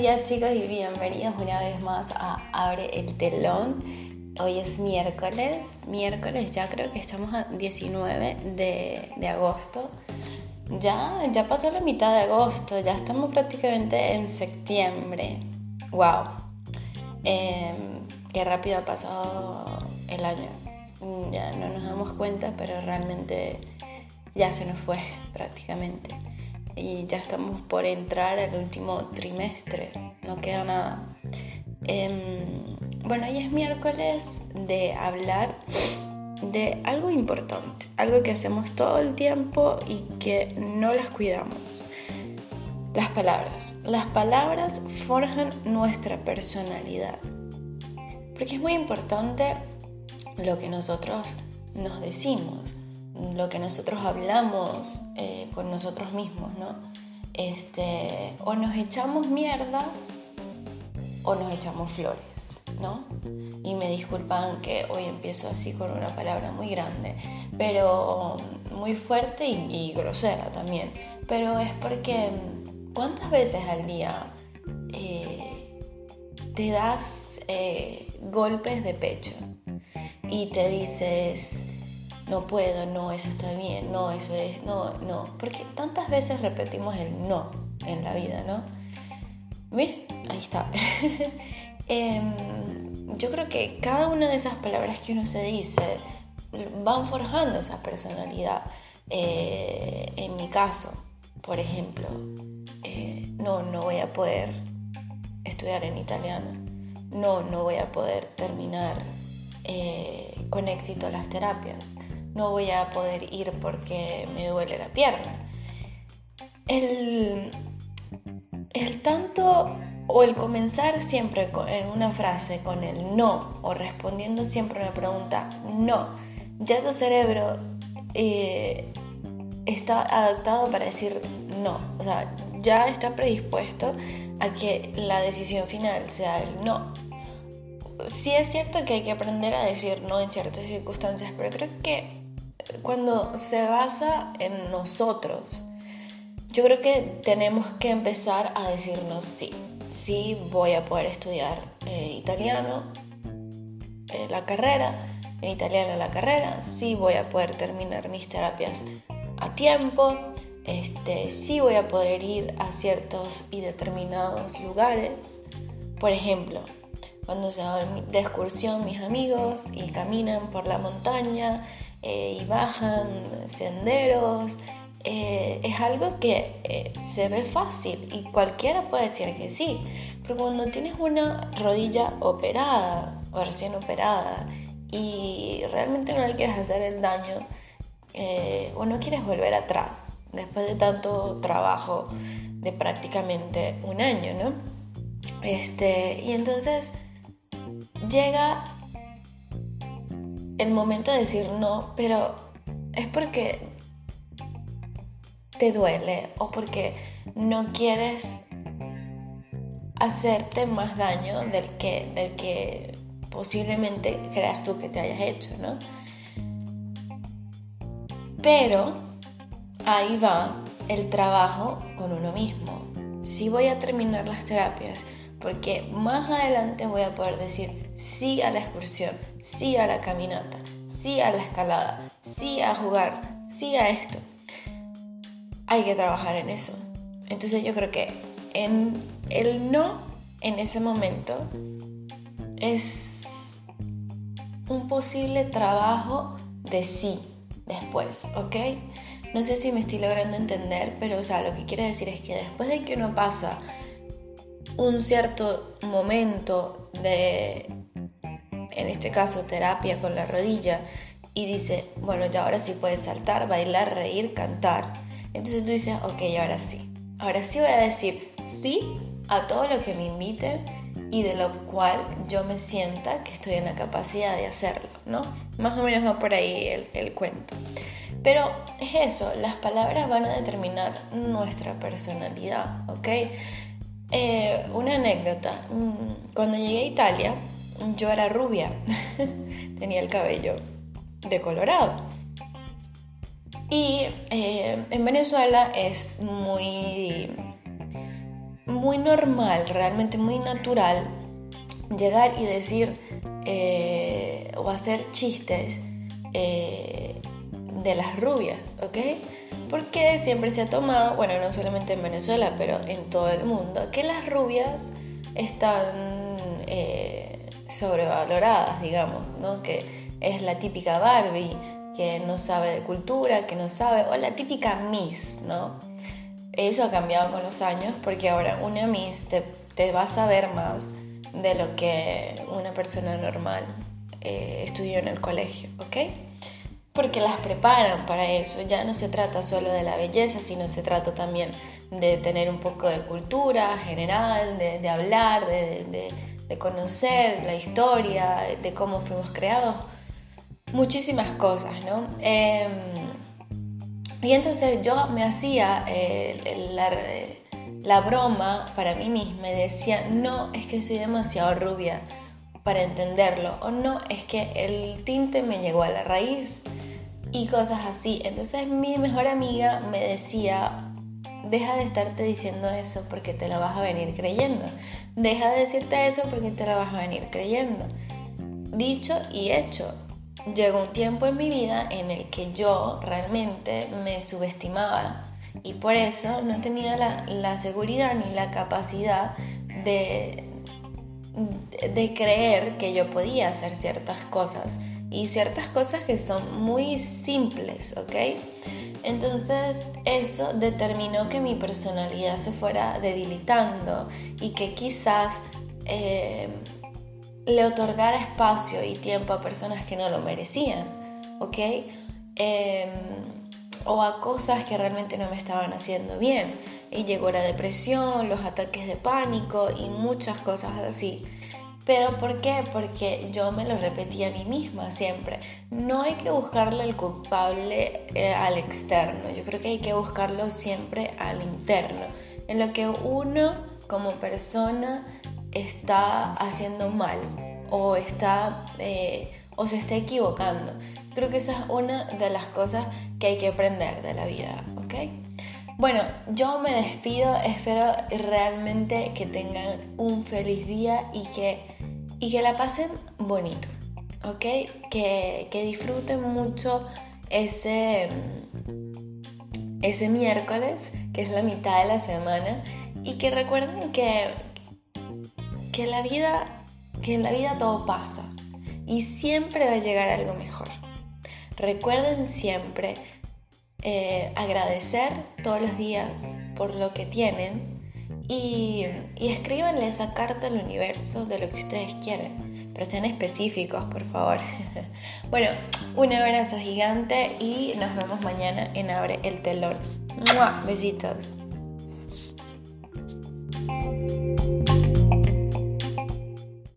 días chicos y bienvenidos una vez más a Abre el telón. Hoy es miércoles, miércoles ya creo que estamos a 19 de, agosto. Ya, ya pasó la mitad de agosto, ya estamos prácticamente en septiembre. ¡Wow! Em, qué rápido ha pasado el año. Ya no nos damos cuenta, pero realmente ya se nos fue prácticamente y ya estamos por entrar al último trimestre, no queda nada. Em, bueno, hoy es miércoles de hablar de algo importante, algo que hacemos todo el tiempo y que no las cuidamos. Las palabras. Las palabras forjan nuestra personalidad. Porque es muy importante lo que nosotros nos decimos lo que nosotros hablamos eh, con nosotros mismos, ¿no? Este, o nos echamos mierda o nos echamos flores, ¿no? Y me disculpan que hoy empiezo así con una palabra muy grande, pero muy fuerte y, grosera también. Pero es porque ¿cuántas veces al día eh, te das eh, golpes de pecho y te dices, no puedo, no, eso está bien, no, eso es, no, no. Porque tantas veces repetimos el no en la vida, ¿no? ¿Ves? Ahí está. Em, yo creo que cada una de esas palabras que uno se dice van forjando esa personalidad. Eh, en mi caso, por ejemplo, eh, no, no voy a poder estudiar en italiano. No, no voy a poder terminar eh, con éxito las terapias no voy a poder ir porque me duele la pierna. El, el tanto o el comenzar siempre en una frase con el no o respondiendo siempre a una pregunta no, ya tu cerebro eh, está adaptado para decir no, o sea, ya está predispuesto a que la decisión final sea el no. Sí es cierto que hay que aprender a decir no en ciertas circunstancias, pero creo que cuando se basa en nosotros, yo creo que tenemos que empezar a decirnos sí, sí voy a poder estudiar eh, italiano, eh, la carrera, en italiano la carrera, sí voy a poder terminar mis terapias a tiempo, este, sí voy a poder ir a ciertos y determinados lugares. Por ejemplo, cuando se van de excursión mis amigos y caminan por la montaña eh, y bajan senderos. Eh, es algo que eh, se ve fácil y cualquiera puede decir que sí, pero cuando tienes una rodilla operada o recién operada y realmente no le quieres hacer el daño o no quieres volver atrás después de tanto trabajo de prácticamente un año, ¿no? Este, y entonces llega el momento de decir no, pero es porque te duele o porque no quieres hacerte más daño del que, del que posiblemente creas tú que te hayas hecho, ¿no? Pero ahí va el trabajo con uno mismo. Si voy a terminar las terapias, porque más adelante voy a poder decir sí a la excursión, sí a la caminata, sí a la escalada, sí a jugar, sí a esto. Hay que trabajar en eso. Entonces yo creo que en el no en ese momento es un posible trabajo de sí después, ¿ok? No sé si me estoy logrando entender, pero o sea, lo que quiero decir es que después de que uno pasa un cierto momento de, en este caso, terapia con la rodilla y dice, bueno, ya ahora sí puedes saltar, bailar, reír, cantar. Entonces tú dices, ok, ahora sí. Ahora sí voy a decir sí a todo lo que me invite y de lo cual yo me sienta que estoy en la capacidad de hacerlo, ¿no? Más o menos va por ahí el, el cuento. Pero es eso, las palabras van a determinar nuestra personalidad, ¿ok? Eh, una anécdota. Mm, cuando llegué a Italia, yo era rubia. Tenía el cabello decolorado. Y eh, en Venezuela es muy, muy normal, realmente muy natural, llegar y decir eh, o hacer chistes de las rubias, ¿ok? Porque siempre se ha tomado, bueno, no solamente en Venezuela, pero en todo el mundo, que las rubias están eh, sobrevaloradas, digamos, ¿no? Que es la típica Barbie, que no sabe de cultura, que no sabe, o la típica Miss, ¿no? Eso ha cambiado con los años porque ahora una Miss te, te va a saber más de lo que una persona normal eh, estudió en el colegio, ¿ok? Porque las preparan para eso. Ya no se trata solo de la belleza, sino se trata también de tener un poco de cultura general, de, hablar, de, conocer la historia, de cómo fuimos creados. Muchísimas cosas, ¿no? Em, y entonces yo me hacía eh, la, la broma para mí misma me decía, no, es que soy demasiado rubia para entenderlo, o no, es que el tinte me llegó a la raíz y cosas así. Entonces mi mejor amiga me decía, deja de estarte diciendo eso porque te lo vas a venir creyendo. Deja de decirte eso porque te lo vas a venir creyendo. Dicho y hecho. Llegó un tiempo en mi vida en el que yo realmente me subestimaba y por eso no tenía la, seguridad ni la capacidad de, de creer que yo podía hacer ciertas cosas y ciertas cosas que son muy simples, ¿ok? Entonces eso determinó que mi personalidad se fuera debilitando y que quizás eh, le otorgara espacio y tiempo a personas que no lo merecían, ¿ok? Em, o a cosas que realmente no me estaban haciendo bien. Y llegó la depresión, los ataques de pánico y muchas cosas así. ¿Pero por qué? Porque yo me lo repetía a mí misma siempre. No hay que buscarle el culpable eh, al externo, yo creo que hay que buscarlo siempre al interno, en lo que uno como persona está haciendo mal o, está, eh, o se está equivocando. Creo que esa es una de las cosas que hay que aprender de la vida, ¿ok? Bueno, yo me despido, espero realmente que tengan un feliz día y que, y que la pasen bonito, ¿ok? Que, que disfruten mucho ese, ese miércoles, que es la mitad de la semana, y que recuerden que, que, la vida, que en la vida todo pasa y siempre va a llegar algo mejor. Recuerden siempre eh, agradecer todos los días por lo que tienen y, y escríbanle esa carta al universo de lo que ustedes quieren. Pero sean específicos, por favor. bueno, un abrazo gigante y nos vemos mañana en Abre el Telón. Besitos.